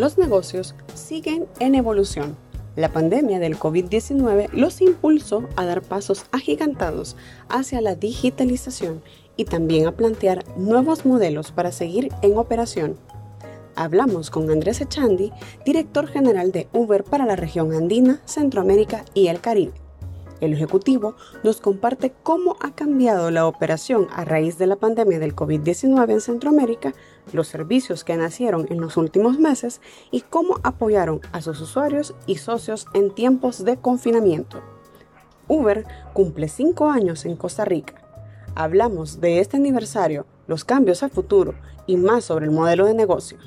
los negocios siguen en evolución. La pandemia del COVID-19 los impulsó a dar pasos agigantados hacia la digitalización y también a plantear nuevos modelos para seguir en operación. Hablamos con Andrés Echandi, director general de Uber para la región andina, Centroamérica y el Caribe. El Ejecutivo nos comparte cómo ha cambiado la operación a raíz de la pandemia del COVID-19 en Centroamérica, los servicios que nacieron en los últimos meses y cómo apoyaron a sus usuarios y socios en tiempos de confinamiento. Uber cumple cinco años en Costa Rica. Hablamos de este aniversario, los cambios a futuro y más sobre el modelo de negocio.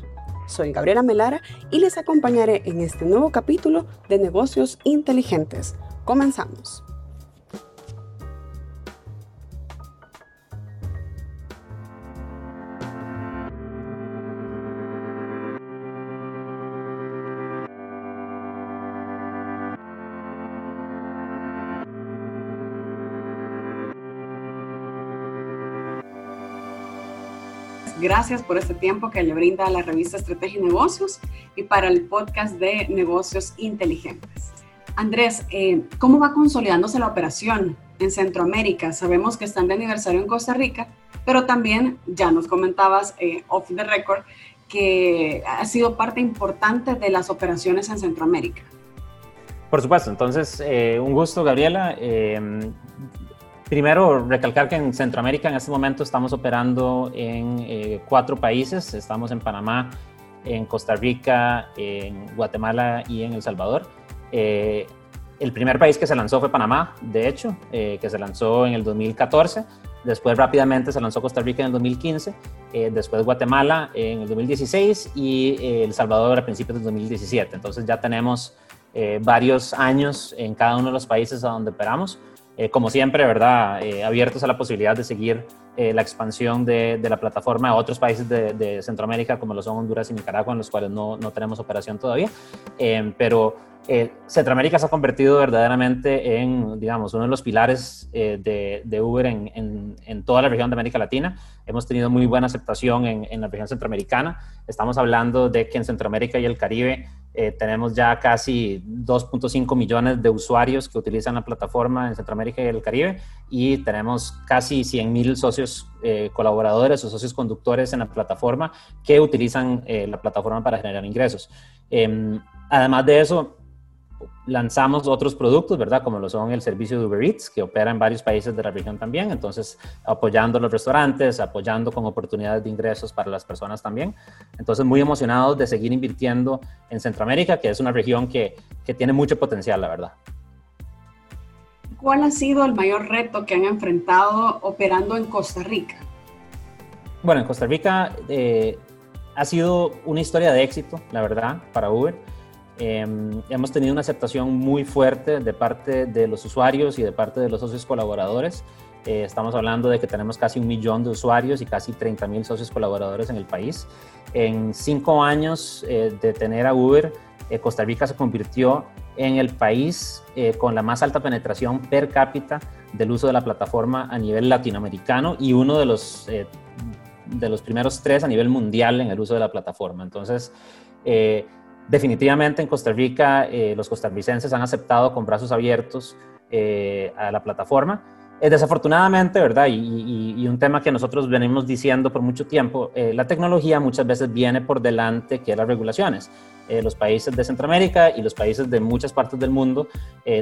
Soy Gabriela Melara y les acompañaré en este nuevo capítulo de Negocios Inteligentes Comenzamos. Gracias por este tiempo que le brinda a la revista Estrategia y Negocios y para el podcast de Negocios Inteligentes. Andrés, eh, ¿cómo va consolidándose la operación en Centroamérica? Sabemos que están de aniversario en Costa Rica, pero también ya nos comentabas eh, off the record que ha sido parte importante de las operaciones en Centroamérica. Por supuesto, entonces eh, un gusto, Gabriela. Primero, recalcar que en Centroamérica en este momento estamos operando en cuatro países. Estamos en Panamá, en Costa Rica, en Guatemala y en El Salvador. Eh, el primer país que se lanzó fue Panamá, de hecho, eh, que se lanzó en el 2014. Después rápidamente se lanzó Costa Rica en el 2015, eh, después Guatemala en el 2016 y El Salvador a principios del 2017. Entonces ya tenemos varios años en cada uno de los países a donde operamos. Como siempre, ¿verdad? abiertos a la posibilidad de seguir la expansión de, la plataforma a otros países de, Centroamérica, como lo son Honduras y Nicaragua, en los cuales no, no tenemos operación todavía. pero eh, Centroamérica se ha convertido verdaderamente en, digamos, uno de los pilares eh, de, Uber en, toda la región de América Latina. Hemos tenido muy buena aceptación en, la región centroamericana. Estamos hablando de que en Centroamérica y el Caribe eh, tenemos ya casi 2.5 millones de usuarios que utilizan la plataforma en Centroamérica y el Caribe y tenemos casi 100 mil socios colaboradores o socios conductores en la plataforma que utilizan la plataforma para generar ingresos. Em, además de eso, lanzamos otros productos, ¿verdad? Como lo son el servicio de Uber Eats, que opera en varios países de la región también, entonces apoyando los restaurantes, apoyando con oportunidades de ingresos para las personas también. Entonces muy emocionados de seguir invirtiendo en Centroamérica, que es una región que, que tiene mucho potencial, la verdad. ¿Cuál ha sido el mayor reto que han enfrentado operando en Costa Rica? Bueno, en Costa Rica eh, ha sido una historia de éxito, la verdad, para Uber Em, hemos tenido una aceptación muy fuerte de parte de los usuarios y de parte de los socios colaboradores. Eh, estamos hablando de que tenemos casi un millón de usuarios y casi 30 mil socios colaboradores en el país. En cinco años eh, de tener a Uber, eh, Costa Rica se convirtió en el país con la más alta penetración per cápita del uso de la plataforma a nivel latinoamericano y uno de los, de los primeros tres a nivel mundial en el uso de la plataforma. Entonces, Definitivamente en Costa Rica eh, los costarricenses han aceptado con brazos abiertos eh, a la plataforma. Eh, desafortunadamente, ¿verdad? Y, un tema que nosotros venimos diciendo por mucho tiempo, la tecnología muchas veces viene por delante que las regulaciones. los países de Centroamérica y los países de muchas partes del mundo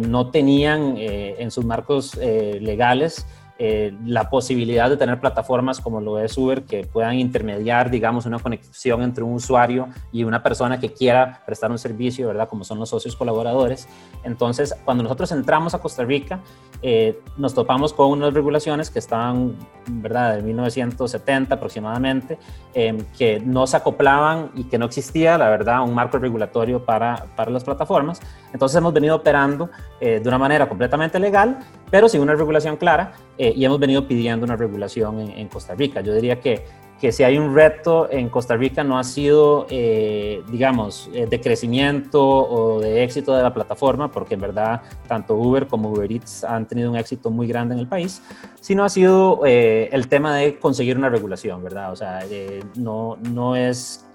no tenían en sus marcos legales eh, la posibilidad de tener plataformas como lo es Uber que puedan intermediar, digamos, una conexión entre un usuario y una persona que quiera prestar un servicio, ¿verdad? Como son los socios colaboradores. Entonces, cuando nosotros entramos a Costa Rica, eh, nos topamos con unas regulaciones que estaban, ¿verdad?, de 1970 aproximadamente, em, que no se acoplaban y que no existía, la verdad, un marco regulatorio para, para las plataformas. Entonces, hemos venido operando eh, de una manera completamente legal, pero sin una regulación clara eh, y hemos venido pidiendo una regulación en, Costa Rica. Yo diría que, que, si hay un reto en Costa Rica no ha sido, eh, digamos, eh, de crecimiento o de éxito de la plataforma, porque en verdad tanto Uber como Uber Eats han tenido un éxito muy grande en el país, sino ha sido el tema de conseguir una regulación, ¿verdad? O sea, no, no es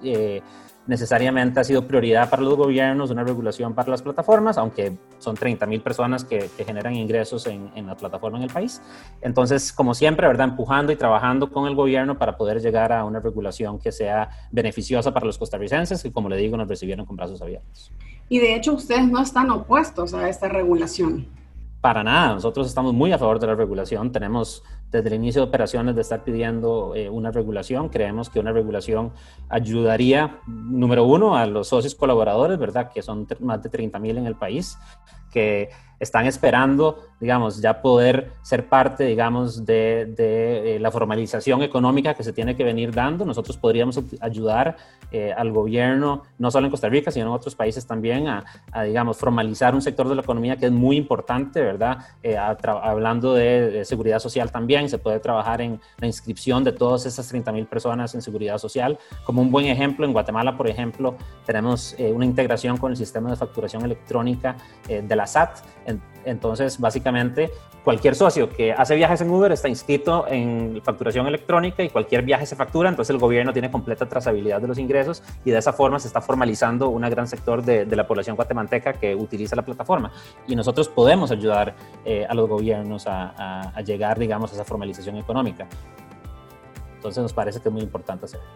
necesariamente ha sido prioridad para los gobiernos una regulación para las plataformas, aunque son 30 mil personas que, generan ingresos en, en, la plataforma en el país. Entonces, como siempre, ¿verdad? Empujando y trabajando con el gobierno para poder llegar a una regulación que sea beneficiosa para los costarricenses, que como le digo, nos recibieron con brazos abiertos. Y de hecho, ustedes no están opuestos a esta regulación. Para nada, nosotros estamos muy a favor de la regulación. Tenemos desde el inicio de operaciones de estar pidiendo eh, una regulación. Creemos que una regulación ayudaría, número uno, a los socios colaboradores, ¿verdad? Que son más de 30 mil en el país, que están esperando, digamos, ya poder ser parte, digamos, de, de, eh, la formalización económica que se tiene que venir dando. Nosotros podríamos ayudar eh, al gobierno, no solo en Costa Rica, sino en otros países también, a, digamos, formalizar un sector de la economía que es muy importante, ¿verdad? Eh, hablando de, seguridad social también, se puede trabajar en la inscripción de todas esas 30 mil personas en seguridad social. Como un buen ejemplo, en Guatemala, por ejemplo, tenemos una integración con el sistema de facturación electrónica de la SAT entonces, básicamente, cualquier socio que hace viajes en Uber está inscrito en facturación electrónica y cualquier viaje se factura, entonces el gobierno tiene completa trazabilidad de los ingresos y de esa forma se está formalizando un gran sector de, la población guatemalteca que utiliza la plataforma. Y nosotros podemos ayudar eh, a los gobiernos a, a llegar, digamos, a esa formalización económica. Entonces nos parece que es muy importante hacerlo.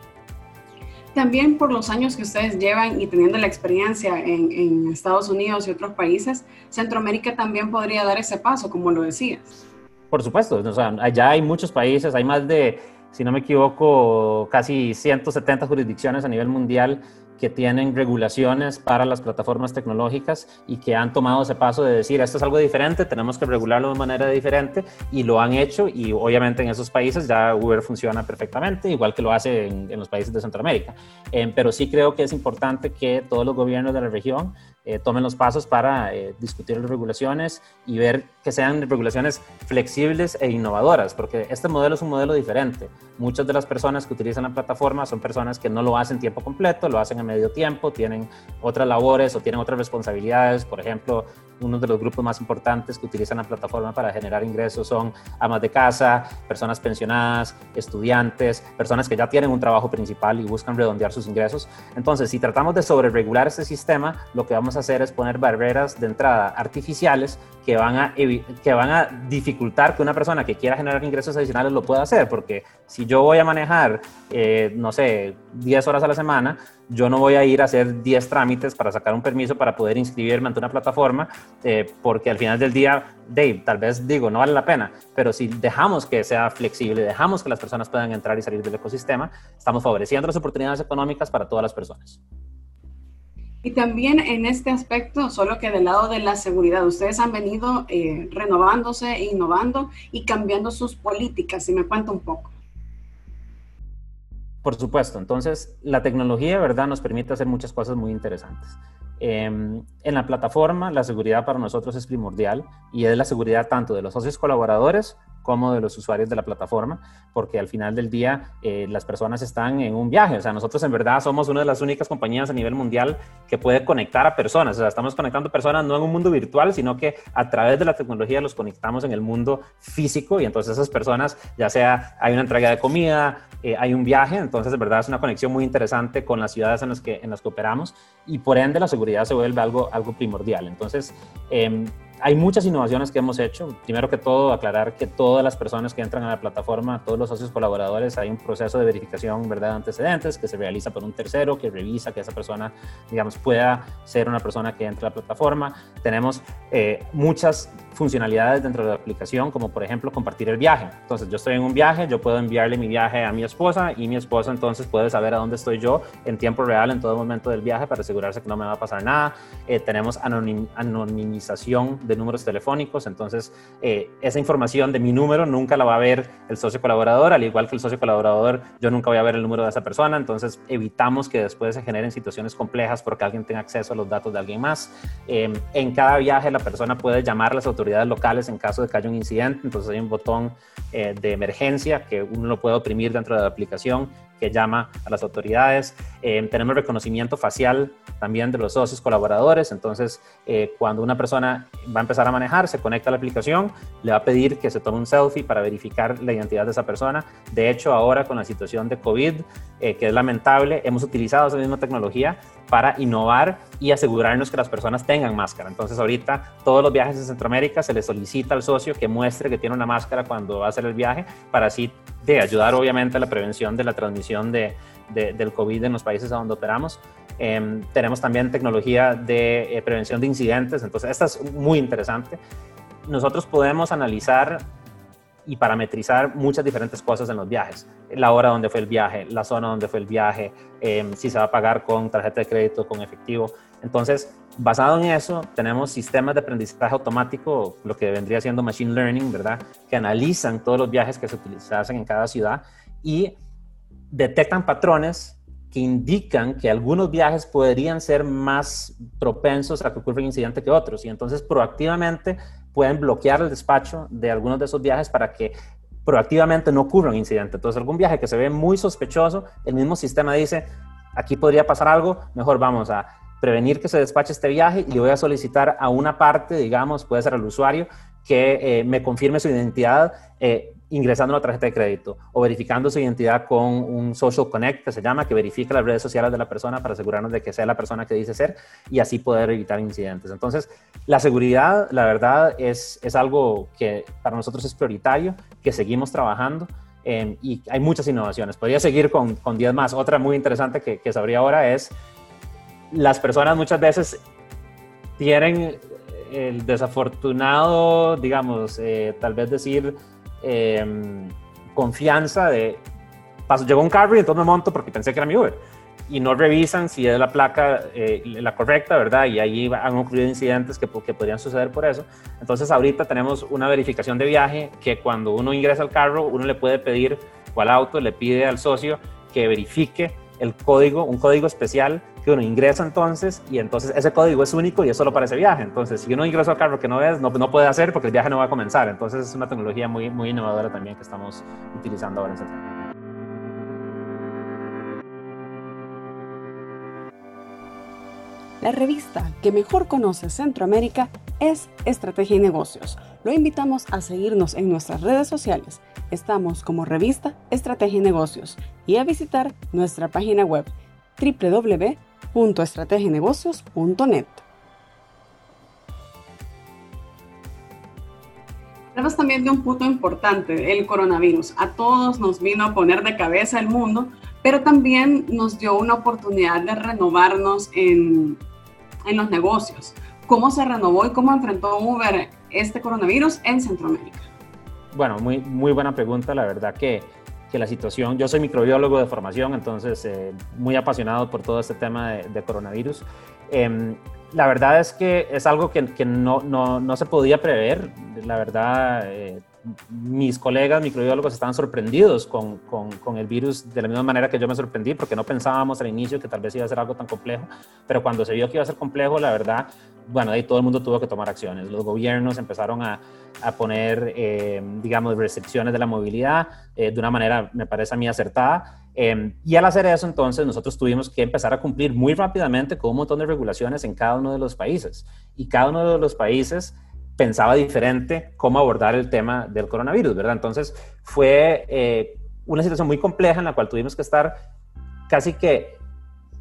También por los años que ustedes llevan y teniendo la experiencia en, Estados Unidos y otros países, Centroamérica también podría dar ese paso, como lo decías. Por supuesto, o sea, allá hay muchos países, hay más de, si no me equivoco, casi 170 jurisdicciones a nivel mundial que tienen regulaciones para las plataformas tecnológicas y que han tomado ese paso de decir, esto es algo diferente, tenemos que regularlo de manera diferente y lo han hecho y obviamente en esos países ya Uber funciona perfectamente, igual que lo hace en, los países de Centroamérica. Eh, pero sí creo que es importante que todos los gobiernos de la región eh, tomen los pasos para eh, discutir las regulaciones y ver que sean regulaciones flexibles e innovadoras, porque este modelo es un modelo diferente. Muchas de las personas que utilizan la plataforma son personas que no lo hacen tiempo completo, lo hacen a medio tiempo, tienen otras labores o tienen otras responsabilidades. Por ejemplo, uno de los grupos más importantes que utilizan la plataforma para generar ingresos son amas de casa, personas pensionadas, estudiantes, personas que ya tienen un trabajo principal y buscan redondear sus ingresos. Entonces, si tratamos de sobreregular este sistema, lo que vamos a hacer es poner barreras de entrada artificiales que van a, que van a dificultar que una persona que quiera generar ingresos adicionales lo pueda hacer, porque si yo voy a manejar, eh, no sé, 10 horas a la semana, yo no voy a ir a hacer 10 trámites para sacar un permiso para poder inscribirme ante una plataforma, eh, porque al final del día, Dave, tal vez digo, no vale la pena, pero si dejamos que sea flexible, dejamos que las personas puedan entrar y salir del ecosistema, estamos favoreciendo las oportunidades económicas para todas las personas. Y también en este aspecto, solo que del lado de la seguridad, ustedes han venido eh, renovándose, innovando y cambiando sus políticas, si me cuenta un poco. Por supuesto, entonces la tecnología, ¿verdad?, nos permite hacer muchas cosas muy interesantes. Em, en la plataforma, la seguridad para nosotros es primordial y es la seguridad tanto de los socios colaboradores como de los usuarios de la plataforma, porque al final del día eh, las personas están en un viaje. O sea, nosotros en verdad somos una de las únicas compañías a nivel mundial que puede conectar a personas. O sea, estamos conectando personas no en un mundo virtual, sino que a través de la tecnología los conectamos en el mundo físico y entonces esas personas, ya sea hay una entrega de comida, eh, hay un viaje, entonces de verdad es una conexión muy interesante con las ciudades en las que, en las que operamos y por ende la seguridad se vuelve algo, algo primordial. Entonces, eh, hay muchas innovaciones que hemos hecho. Primero que todo, aclarar que todas las personas que entran a la plataforma, todos los socios colaboradores, hay un proceso de verificación ¿verdad? de antecedentes que se realiza por un tercero que revisa que esa persona, digamos, pueda ser una persona que entra a la plataforma. Tenemos eh, muchas funcionalidades dentro de la aplicación, como por ejemplo compartir el viaje. Entonces, yo estoy en un viaje, yo puedo enviarle mi viaje a mi esposa y mi esposa entonces puede saber a dónde estoy yo en tiempo real en todo momento del viaje para asegurarse que no me va a pasar nada. Eh, tenemos anonimización de números telefónicos, entonces eh, esa información de mi número nunca la va a ver el socio colaborador, al igual que el socio colaborador, yo nunca voy a ver el número de esa persona, entonces evitamos que después se generen situaciones complejas porque alguien tenga acceso a los datos de alguien más. Em, en cada viaje la persona puede llamar a las autoridades locales en caso de que haya un incidente, entonces hay un botón eh, de emergencia que uno lo puede oprimir dentro de la aplicación que llama a las autoridades. Eh, tenemos reconocimiento facial también de los socios colaboradores. Entonces, eh, cuando una persona va a empezar a manejar, se conecta a la aplicación, le va a pedir que se tome un selfie para verificar la identidad de esa persona. De hecho, ahora con la situación de COVID, que es lamentable, hemos utilizado esa misma tecnología para innovar y asegurarnos que las personas tengan máscara. Entonces ahorita todos los viajes en Centroamérica se le solicita al socio que muestre que tiene una máscara cuando va a hacer el viaje para así de ayudar obviamente a la prevención de la transmisión de, del COVID en los países a donde operamos. Em, tenemos también tecnología de eh, prevención de incidentes, entonces esta es muy interesante. Nosotros podemos analizar y parametrizar muchas diferentes cosas en los viajes. La hora donde fue el viaje, la zona donde fue el viaje, em, si se va a pagar con tarjeta de crédito, con efectivo. Entonces, basado en eso, tenemos sistemas de aprendizaje automático, lo que vendría siendo machine learning, ¿verdad? Que analizan todos los viajes que se hacen en cada ciudad y detectan patrones que indican que algunos viajes podrían ser más propensos a que ocurra un incidente que otros. Y entonces proactivamente pueden bloquear el despacho de algunos de esos viajes para que proactivamente no ocurra un incidente. Entonces, algún viaje que se ve muy sospechoso, el mismo sistema dice, aquí podría pasar algo, mejor vamos a prevenir que se despache este viaje y le voy a solicitar a una parte, digamos, puede ser al usuario, que eh, me confirme su identidad eh, ingresando una tarjeta de crédito o verificando su identidad con un social connect que se llama, que verifica las redes sociales de la persona para asegurarnos de que sea la persona que dice ser y así poder evitar incidentes. Entonces, la seguridad, la verdad, es, es algo que para nosotros es prioritario, que seguimos trabajando. Em, y hay muchas innovaciones. Podría seguir con, con 10 más. Otra muy interesante que, que sabría ahora es las personas muchas veces tienen el desafortunado, digamos, eh, tal vez decir, Em, confianza de, paso, llegó un carro y entonces me monto porque pensé que era mi Uber. Y no revisan si es la placa eh, la correcta, ¿verdad? Y ahí han ocurrido incidentes que, que podrían suceder por eso. Entonces ahorita tenemos una verificación de viaje que cuando uno ingresa al carro, uno le puede pedir, o al auto, le pide al socio que verifique el código, un código especial que uno ingresa entonces y entonces ese código es único y es solo para ese viaje. Entonces, si uno ingresa al carro que no es, no, no puede hacer porque el viaje no va a comenzar. Entonces, es una tecnología muy, muy innovadora también que estamos utilizando ahora en. La revista que mejor conoce Centroamérica es Estrategia y Negocios. Lo invitamos a seguirnos en nuestras redes sociales. Estamos como revista Estrategia y Negocios y a visitar nuestra página web www.estrategienegocios.net. Hablamos también de un punto importante, el coronavirus. A todos nos vino a poner de cabeza el mundo, pero también nos dio una oportunidad de renovarnos en, en los negocios. ¿Cómo se renovó y cómo enfrentó Uber este coronavirus en Centroamérica? Bueno, muy, muy buena pregunta. La verdad que que la situación, yo soy microbiólogo de formación, entonces eh, muy apasionado por todo este tema de, coronavirus. Em, la verdad es que es algo que, que no, no, no, se podía prever. La verdad, eh, mis colegas microbiólogos estaban sorprendidos con, con, el virus de la misma manera que yo me sorprendí, porque no pensábamos al inicio que tal vez iba a ser algo tan complejo, pero cuando se vio que iba a ser complejo, la verdad, bueno, ahí todo el mundo tuvo que tomar acciones. Los gobiernos empezaron a, a poner, eh, digamos, restricciones de la movilidad eh, de una manera, me parece a mí, acertada. Eh, y al hacer eso, entonces, nosotros tuvimos que empezar a cumplir muy rápidamente con un montón de regulaciones en cada uno de los países. Y cada uno de los países pensaba diferente cómo abordar el tema del coronavirus, ¿verdad? Entonces, fue una situación muy compleja en la cual tuvimos que estar casi que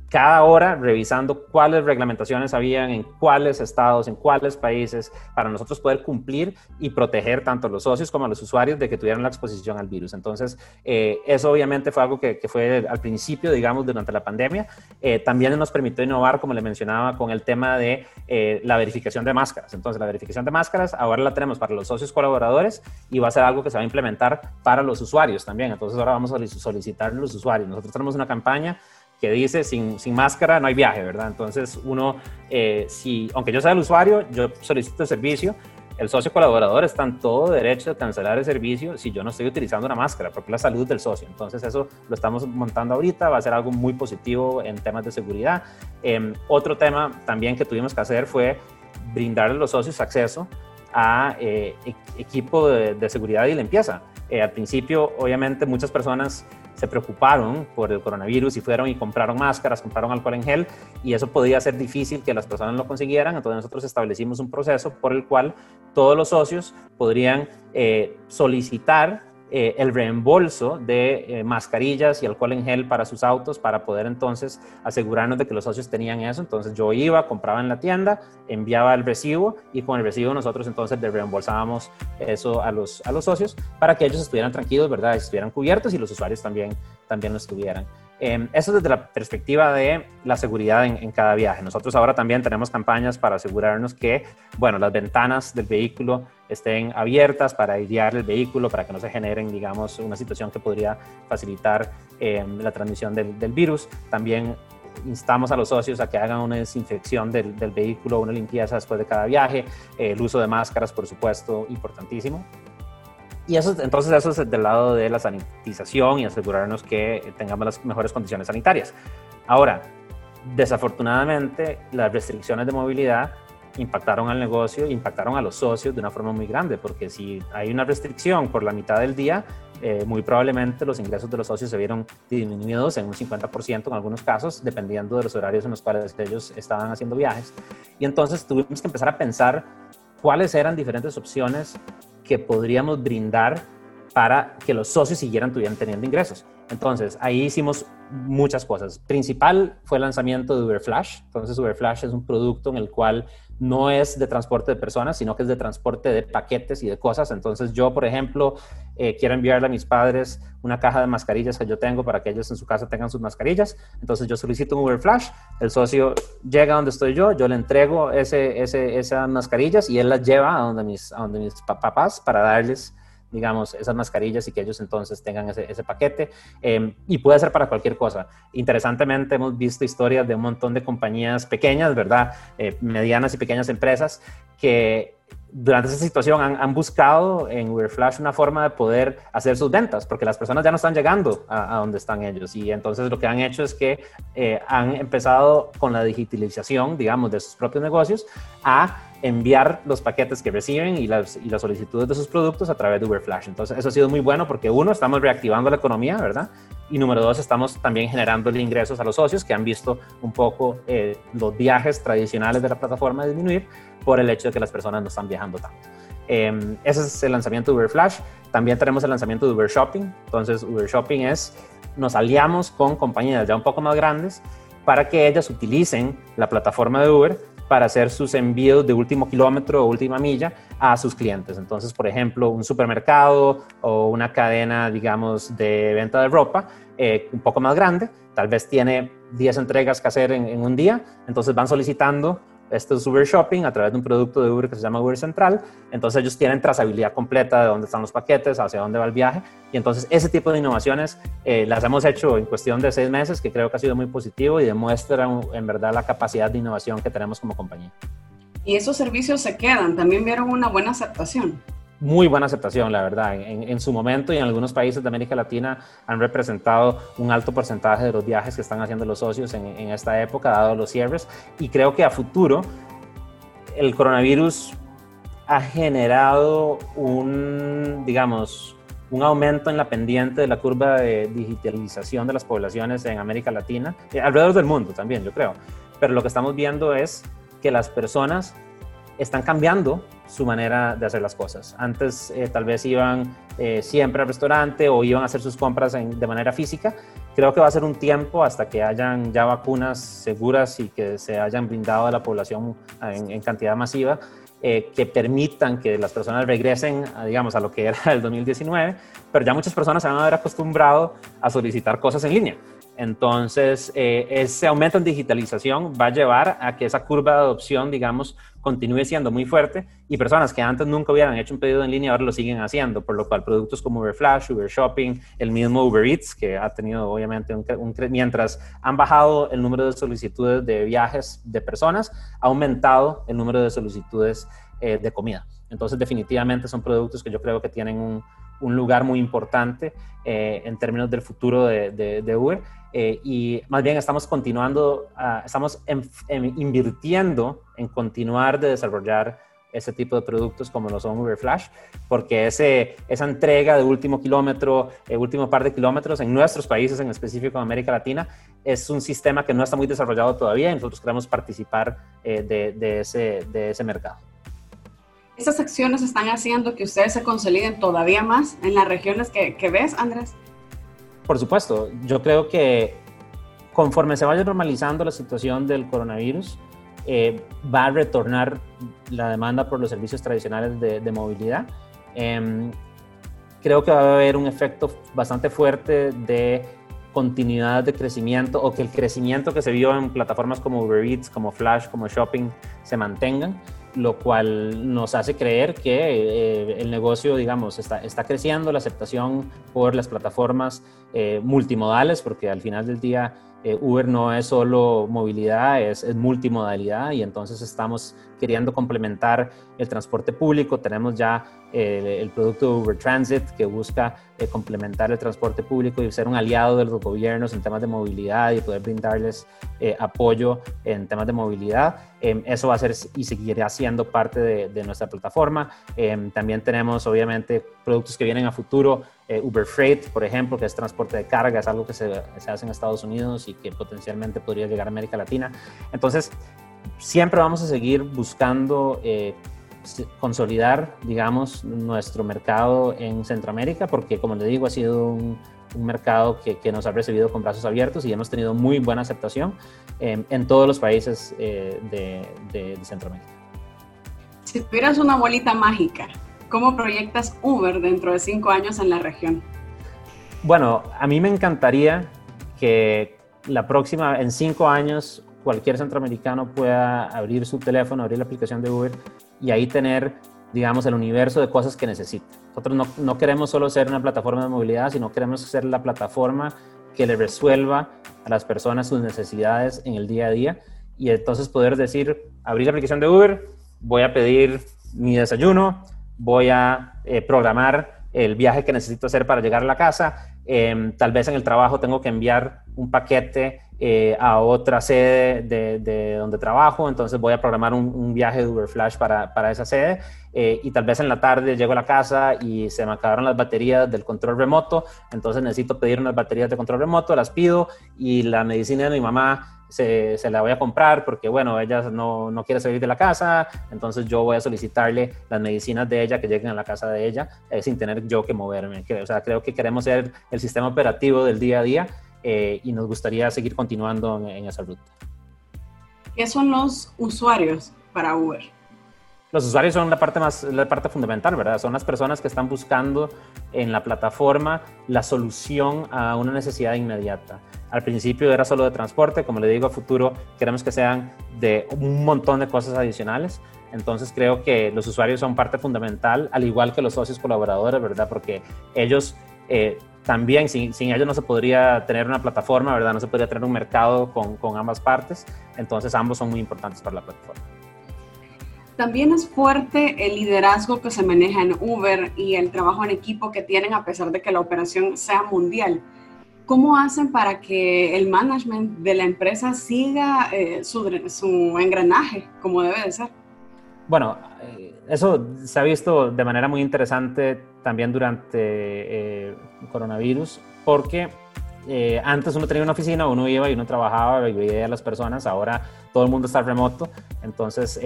cada hora revisando cuáles reglamentaciones habían en cuáles estados, en cuáles países, para nosotros poder cumplir y proteger tanto a los socios como a los usuarios de que tuvieran la exposición al virus. Entonces, eh, eso obviamente fue algo que, fue al principio, digamos, durante la pandemia. Eh, también nos permitió innovar, como le mencionaba, con el tema de eh, la verificación de máscaras. Entonces, la verificación de máscaras ahora la tenemos para los socios colaboradores y va a ser algo que se va a implementar para los usuarios también. Entonces, ahora vamos a solicitar a los usuarios. Nosotros tenemos una campaña que dice sin, sin máscara no hay viaje, ¿verdad? Entonces uno, eh, si, aunque yo sea el usuario, yo solicito el servicio, el socio colaborador está en todo derecho de cancelar el servicio si yo no estoy utilizando una máscara, porque la salud del socio. Entonces eso lo estamos montando ahorita, va a ser algo muy positivo en temas de seguridad. Em, otro tema también que tuvimos que hacer fue brindarle a los socios acceso a eh, equipo de, de, seguridad y limpieza. Eh, al principio, obviamente, muchas personas se preocuparon por el coronavirus y fueron y compraron máscaras, compraron alcohol en gel y eso podía ser difícil que las personas lo consiguieran. Entonces nosotros establecimos un proceso por el cual todos los socios podrían eh, solicitar eh, el reembolso de eh, mascarillas y alcohol en gel para sus autos para poder entonces asegurarnos de que los socios tenían eso. Entonces yo iba, compraba en la tienda, enviaba el recibo y con el recibo nosotros entonces le reembolsábamos eso a los, a los socios para que ellos estuvieran tranquilos, ¿verdad? Estuvieran cubiertos y los usuarios también, también lo estuvieran. Eh, eso desde la perspectiva de la seguridad en, cada viaje. Nosotros ahora también tenemos campañas para asegurarnos que, bueno, las ventanas del vehículo estén abiertas para airear el vehículo, para que no se generen, digamos, una situación que podría facilitar em, la transmisión del, virus. También instamos a los socios a que hagan una desinfección del, del vehículo, una limpieza después de cada viaje, el uso de máscaras, por supuesto, importantísimo. Y eso, entonces eso es del lado de la sanitización y asegurarnos que tengamos las mejores condiciones sanitarias. Ahora, desafortunadamente, las restricciones de movilidad impactaron al negocio, impactaron a los socios de una forma muy grande, porque si hay una restricción por la mitad del día, eh, muy probablemente los ingresos de los socios se vieron disminuidos en un 50% en algunos casos, dependiendo de los horarios en los cuales ellos estaban haciendo viajes. Y entonces tuvimos que empezar a pensar cuáles eran diferentes opciones que podríamos brindar para que los socios siguieran teniendo ingresos. Entonces, ahí hicimos muchas cosas. Principal fue el lanzamiento de Uber Flash. Entonces, Uber Flash es un producto en el cual no es de transporte de personas, sino que es de transporte de paquetes y de cosas. Entonces yo, por ejemplo, eh, quiero enviarle a mis padres una caja de mascarillas que yo tengo para que ellos en su casa tengan sus mascarillas. Entonces yo solicito un Uber Flash, el socio llega a donde estoy yo, yo le entrego ese, ese, esas mascarillas y él las lleva a donde mis, a donde mis papás para darles digamos, esas mascarillas y que ellos entonces tengan ese, paquete. Em, y puede ser para cualquier cosa. Interesantemente, hemos visto historias de un montón de compañías pequeñas, ¿verdad? Eh, medianas y pequeñas empresas que durante esa situación han, buscado en Uberflash una forma de poder hacer sus ventas, porque las personas ya no están llegando a, donde están ellos. Y entonces lo que han hecho es que eh, han empezado con la digitalización, digamos, de sus propios negocios a enviar los paquetes que reciben y las, y las solicitudes de sus productos a través de Uberflash. Entonces, eso ha sido muy bueno porque uno, estamos reactivando la economía, ¿verdad? Y número dos, estamos también generando ingresos a los socios que han visto un poco eh, los viajes tradicionales de la plataforma disminuir por el hecho de que las personas no están viajando tanto. Em, ese es el lanzamiento de Uberflash. También tenemos el lanzamiento de Uber Shopping. Entonces, Uber Shopping es, nos aliamos con compañías ya un poco más grandes para que ellas utilicen la plataforma de Uber para hacer sus envíos de último kilómetro o última milla a sus clientes. Entonces, por ejemplo, un supermercado o una cadena, digamos, de venta de ropa eh, un poco más grande, tal vez tiene 10 entregas que hacer en, en un día, entonces van solicitando esto es Uber Shopping a través de un producto de Uber que se llama Uber Central. Entonces ellos tienen trazabilidad completa de dónde están los paquetes, hacia dónde va el viaje. Y entonces ese tipo de innovaciones eh, las hemos hecho en cuestión de seis meses, que creo que ha sido muy positivo y demuestra en verdad la capacidad de innovación que tenemos como compañía. Y esos servicios se quedan, también vieron una buena aceptación muy buena aceptación, la verdad. En, su momento y en algunos países de América Latina han representado un alto porcentaje de los viajes que están haciendo los socios en, esta época, dado los cierres. Y creo que a futuro el coronavirus ha generado un, digamos, un aumento en la pendiente de la curva de digitalización de las poblaciones en América Latina, eh, alrededor del mundo también, yo creo. Pero lo que estamos viendo es que las personas están cambiando su manera de hacer las cosas. Antes eh, tal vez iban eh, siempre al restaurante o iban a hacer sus compras de manera física. Creo que va a ser un tiempo hasta que hayan ya vacunas seguras y que se hayan brindado a la población en, cantidad masiva eh, que permitan que las personas regresen, digamos, a lo que era el 2019, pero ya muchas personas se van a haber acostumbrado a solicitar cosas en línea. Entonces, eh, ese aumento en digitalización va a llevar a que esa curva de adopción, digamos, continúe siendo muy fuerte y personas que antes nunca hubieran hecho un pedido en línea ahora lo siguen haciendo, por lo cual productos como Uber Flash, Uber Shopping, el mismo Uber Eats, que ha tenido obviamente un, un mientras han bajado el número de solicitudes de viajes de personas, ha aumentado el número de solicitudes eh, de comida. Entonces, definitivamente son productos que yo creo que tienen un, lugar muy importante eh, en términos del futuro de, Uber. Eh, y más bien estamos continuando, ah, estamos invirtiendo en continuar de desarrollar ese tipo de productos como lo son Uber Flash, porque ese, esa entrega de último kilómetro, eh, último par de kilómetros en nuestros países, en específico en América Latina, es un sistema que no está muy desarrollado todavía y nosotros queremos participar eh, de, de, ese, de ese mercado. ¿Estas acciones están haciendo que ustedes se consoliden todavía más en las regiones que, que ves, Andrés? Por supuesto, yo creo que conforme se vaya normalizando la situación del coronavirus, eh, va a retornar la demanda por los servicios tradicionales de, movilidad. Em, creo que va a haber un efecto bastante fuerte de continuidad de crecimiento o que el crecimiento que se vio en plataformas como Uber Eats, como Flash, como Shopping se mantengan lo cual nos hace creer que eh, el negocio, digamos, está, está, creciendo, la aceptación por las plataformas eh, multimodales, porque al final del día eh, Uber no es solo movilidad, es, multimodalidad y entonces estamos queriendo complementar el transporte público. Tenemos ya el producto Uber Transit que busca complementar el transporte público y ser un aliado de los gobiernos en temas de movilidad y poder brindarles apoyo en temas de movilidad. Em, eso va a ser y seguirá siendo parte de, nuestra plataforma. Em, también tenemos, obviamente, productos que vienen a futuro. Eh, Uber Freight, por ejemplo, que es transporte de carga, es algo que se, hace en Estados Unidos y que potencialmente podría llegar a América Latina. Entonces, siempre vamos a seguir buscando eh, consolidar, digamos, nuestro mercado en Centroamérica, porque, como le digo, ha sido un un mercado que, que, nos ha recibido con brazos abiertos y hemos tenido muy buena aceptación en todos los países eh, de, de, Centroamérica. Si tuvieras una bolita mágica, ¿cómo proyectas Uber dentro de cinco años en la región? Bueno, a mí me encantaría que la próxima, en cinco años, cualquier centroamericano pueda abrir su teléfono, abrir la aplicación de Uber y ahí tener digamos, el universo de cosas que necesita. Nosotros no, no, queremos solo ser una plataforma de movilidad, sino queremos ser la plataforma que le resuelva a las personas sus necesidades en el día a día y entonces poder decir, abrir la aplicación de Uber, voy a pedir mi desayuno, voy a eh, programar el viaje que necesito hacer para llegar a la casa, em, tal vez en el trabajo tengo que enviar un paquete eh, a otra sede de, donde trabajo, entonces voy a programar un, viaje de Uber Flash para, para esa sede. Eh, y tal vez en la tarde llego a la casa y se me acabaron las baterías del control remoto, entonces necesito pedir unas baterías de control remoto, las pido y la medicina de mi mamá se, se, la voy a comprar porque, bueno, ella no, no, quiere salir de la casa, entonces yo voy a solicitarle las medicinas de ella que lleguen a la casa de ella eh, sin tener yo que moverme. O sea, creo que queremos ser el sistema operativo del día a día eh, y nos gustaría seguir continuando en, esa ruta. ¿Qué son los usuarios para Uber? Los usuarios son la parte más, la parte fundamental, ¿verdad? Son las personas que están buscando en la plataforma la solución a una necesidad inmediata. Al principio era solo de transporte, como le digo, a futuro queremos que sean de un montón de cosas adicionales. Entonces creo que los usuarios son parte fundamental, al igual que los socios colaboradores, ¿verdad? Porque ellos eh, también sin, sin, ellos no se podría tener una plataforma, ¿verdad? No se podría tener un mercado con, con ambas partes. Entonces ambos son muy importantes para la plataforma. También es fuerte el liderazgo que se maneja en Uber y el trabajo en equipo que tienen a pesar de que la operación sea mundial. ¿Cómo hacen para que el management de la empresa siga eh, su, su, engranaje como debe de ser? Bueno, eh, eso se ha visto de manera muy interesante también durante eh, coronavirus, porque eh, antes uno tenía una oficina, uno iba y uno trabajaba y veía a las personas, ahora todo el mundo está remoto, entonces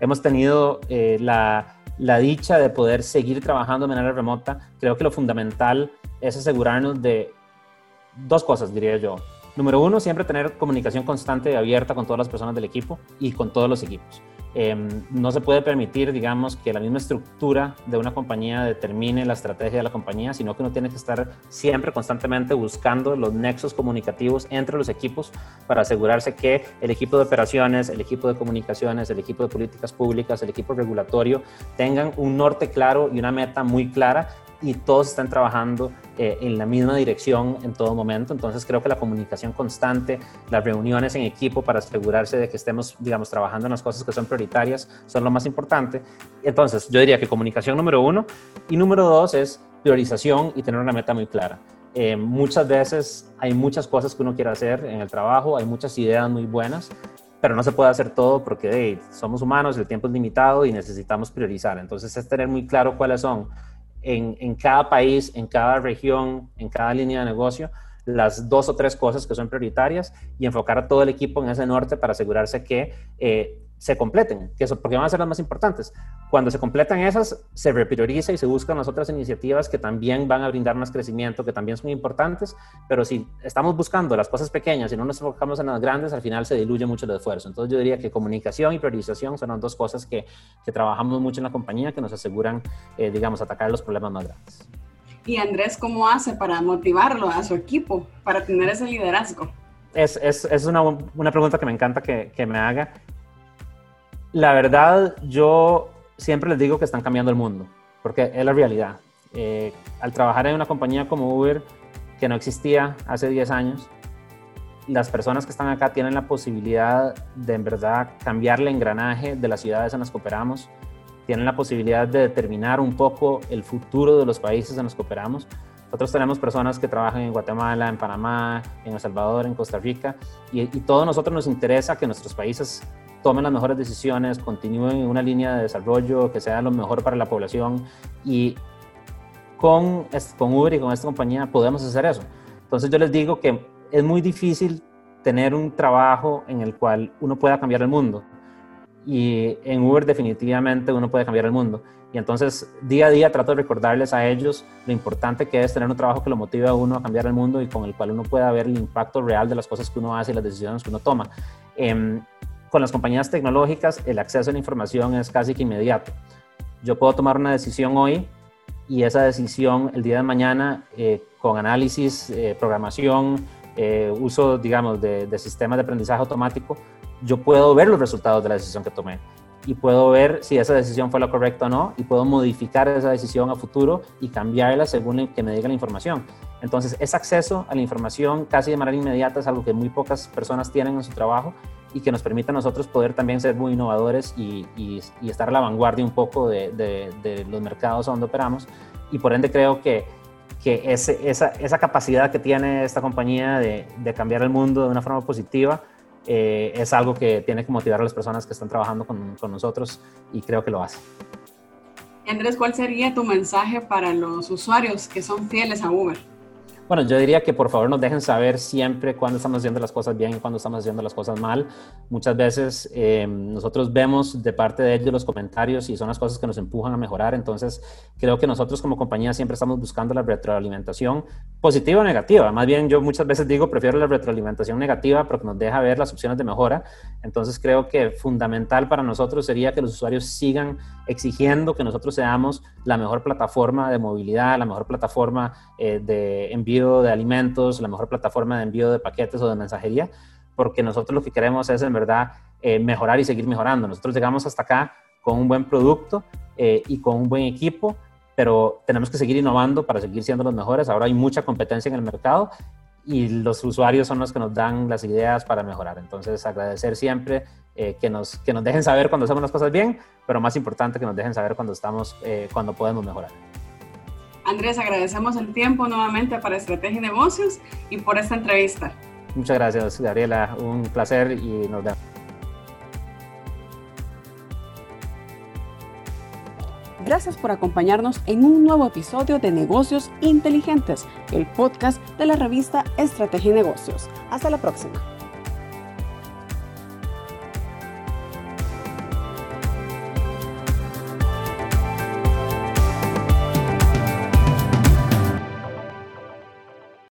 hemos tenido la, la, dicha de poder seguir trabajando de manera remota. Creo que lo fundamental es asegurarnos de dos cosas, diría yo. Número uno, siempre tener comunicación constante y abierta con todas las personas del equipo y con todos los equipos. Em, no se puede permitir, digamos, que la misma estructura de una compañía determine la estrategia de la compañía, sino que uno tiene que estar siempre constantemente buscando los nexos comunicativos entre los equipos para asegurarse que el equipo de operaciones, el equipo de comunicaciones, el equipo de políticas públicas, el equipo regulatorio tengan un norte claro y una meta muy clara y todos están trabajando eh, en la misma dirección en todo momento. Entonces creo que la comunicación constante, las reuniones en equipo para asegurarse de que estemos, digamos, trabajando en las cosas que son prioritarias son lo más importante. Entonces yo diría que comunicación número uno y número dos es priorización y tener una meta muy clara. Eh, muchas veces hay muchas cosas que uno quiere hacer en el trabajo, hay muchas ideas muy buenas, pero no se puede hacer todo porque somos humanos, el tiempo es limitado y necesitamos priorizar. Entonces es tener muy claro cuáles son en, en cada país, en cada región, en cada línea de negocio, las dos o tres cosas que son prioritarias y enfocar a todo el equipo en ese norte para asegurarse que eh, se completen, que eso, porque van a ser las más importantes. Cuando se completan esas, se reprioriza y se buscan las otras iniciativas que también van a brindar más crecimiento, que también son importantes, pero si estamos buscando las cosas pequeñas y no nos enfocamos en las grandes, al final se diluye mucho el esfuerzo. Entonces yo diría que comunicación y priorización son las dos cosas que, que trabajamos mucho en la compañía, que nos aseguran, eh, digamos, atacar los problemas más grandes. ¿Y Andrés cómo hace para motivarlo a su equipo, para tener ese liderazgo? Es, es, es una, una, pregunta que me encanta que, que me haga la verdad, yo siempre les digo que están cambiando el mundo, porque es la realidad. Eh, al trabajar en una compañía como Uber, que no existía hace 10 años, las personas que están acá tienen la posibilidad de en verdad cambiar el engranaje de las ciudades en las que operamos, tienen la posibilidad de determinar un poco el futuro de los países en los que operamos. Nosotros tenemos personas que trabajan en Guatemala, en Panamá, en El Salvador, en Costa Rica, y, y todos nosotros nos interesa que nuestros países tomen las mejores decisiones, continúen en una línea de desarrollo que sea lo mejor para la población y con, con Uber y con esta compañía podemos hacer eso. Entonces yo les digo que es muy difícil tener un trabajo en el cual uno pueda cambiar el mundo y en Uber definitivamente uno puede cambiar el mundo. Y entonces día a día trato de recordarles a ellos lo importante que es tener un trabajo que lo motive a uno a cambiar el mundo y con el cual uno pueda ver el impacto real de las cosas que uno hace y las decisiones que uno toma. Eh, con las compañías tecnológicas el acceso a la información es casi que inmediato. Yo puedo tomar una decisión hoy y esa decisión el día de mañana eh, con análisis, eh, programación, eh, uso, digamos, de, de sistemas de aprendizaje automático, yo puedo ver los resultados de la decisión que tomé y puedo ver si esa decisión fue la correcta o no y puedo modificar esa decisión a futuro y cambiarla según que me diga la información. Entonces, ese acceso a la información casi de manera inmediata es algo que muy pocas personas tienen en su trabajo y que nos permite a nosotros poder también ser muy innovadores y, estar a la vanguardia un poco de, los mercados donde operamos. Y por ende creo que, que esa, esa, capacidad que tiene esta compañía de, cambiar el mundo de una forma positiva eh, es algo que tiene que motivar a las personas que están trabajando con, con nosotros y creo que lo hace. Andrés, ¿cuál sería tu mensaje para los usuarios que son fieles a Uber? Bueno, yo diría que por favor nos dejen saber siempre cuándo estamos haciendo las cosas bien y cuándo estamos haciendo las cosas mal. Muchas veces eh, nosotros vemos de parte de ellos los comentarios y son las cosas que nos empujan a mejorar. Entonces, creo que nosotros como compañía siempre estamos buscando la retroalimentación positiva o negativa. Más bien, yo muchas veces digo, prefiero la retroalimentación negativa porque nos deja ver las opciones de mejora. Entonces, creo que fundamental para nosotros sería que los usuarios sigan exigiendo que nosotros seamos la mejor plataforma de movilidad, la mejor plataforma eh, de envío de alimentos, la mejor plataforma de envío de paquetes o de mensajería, porque nosotros lo que queremos es en verdad eh, mejorar y seguir mejorando. Nosotros llegamos hasta acá con un buen producto eh, y con un buen equipo, pero tenemos que seguir innovando para seguir siendo los mejores. Ahora hay mucha competencia en el mercado y los usuarios son los que nos dan las ideas para mejorar. Entonces, agradecer siempre eh, que, nos, que nos dejen saber cuando hacemos las cosas bien, pero más importante que nos dejen saber cuando, estamos, cuando podemos mejorar. Andrés, agradecemos el tiempo nuevamente para Estrategia y Negocios y por esta entrevista. Muchas gracias, Gabriela. Un placer y nos vemos. Gracias por acompañarnos en un nuevo episodio de Negocios Inteligentes, el podcast de la revista Estrategia y Negocios. Hasta la próxima.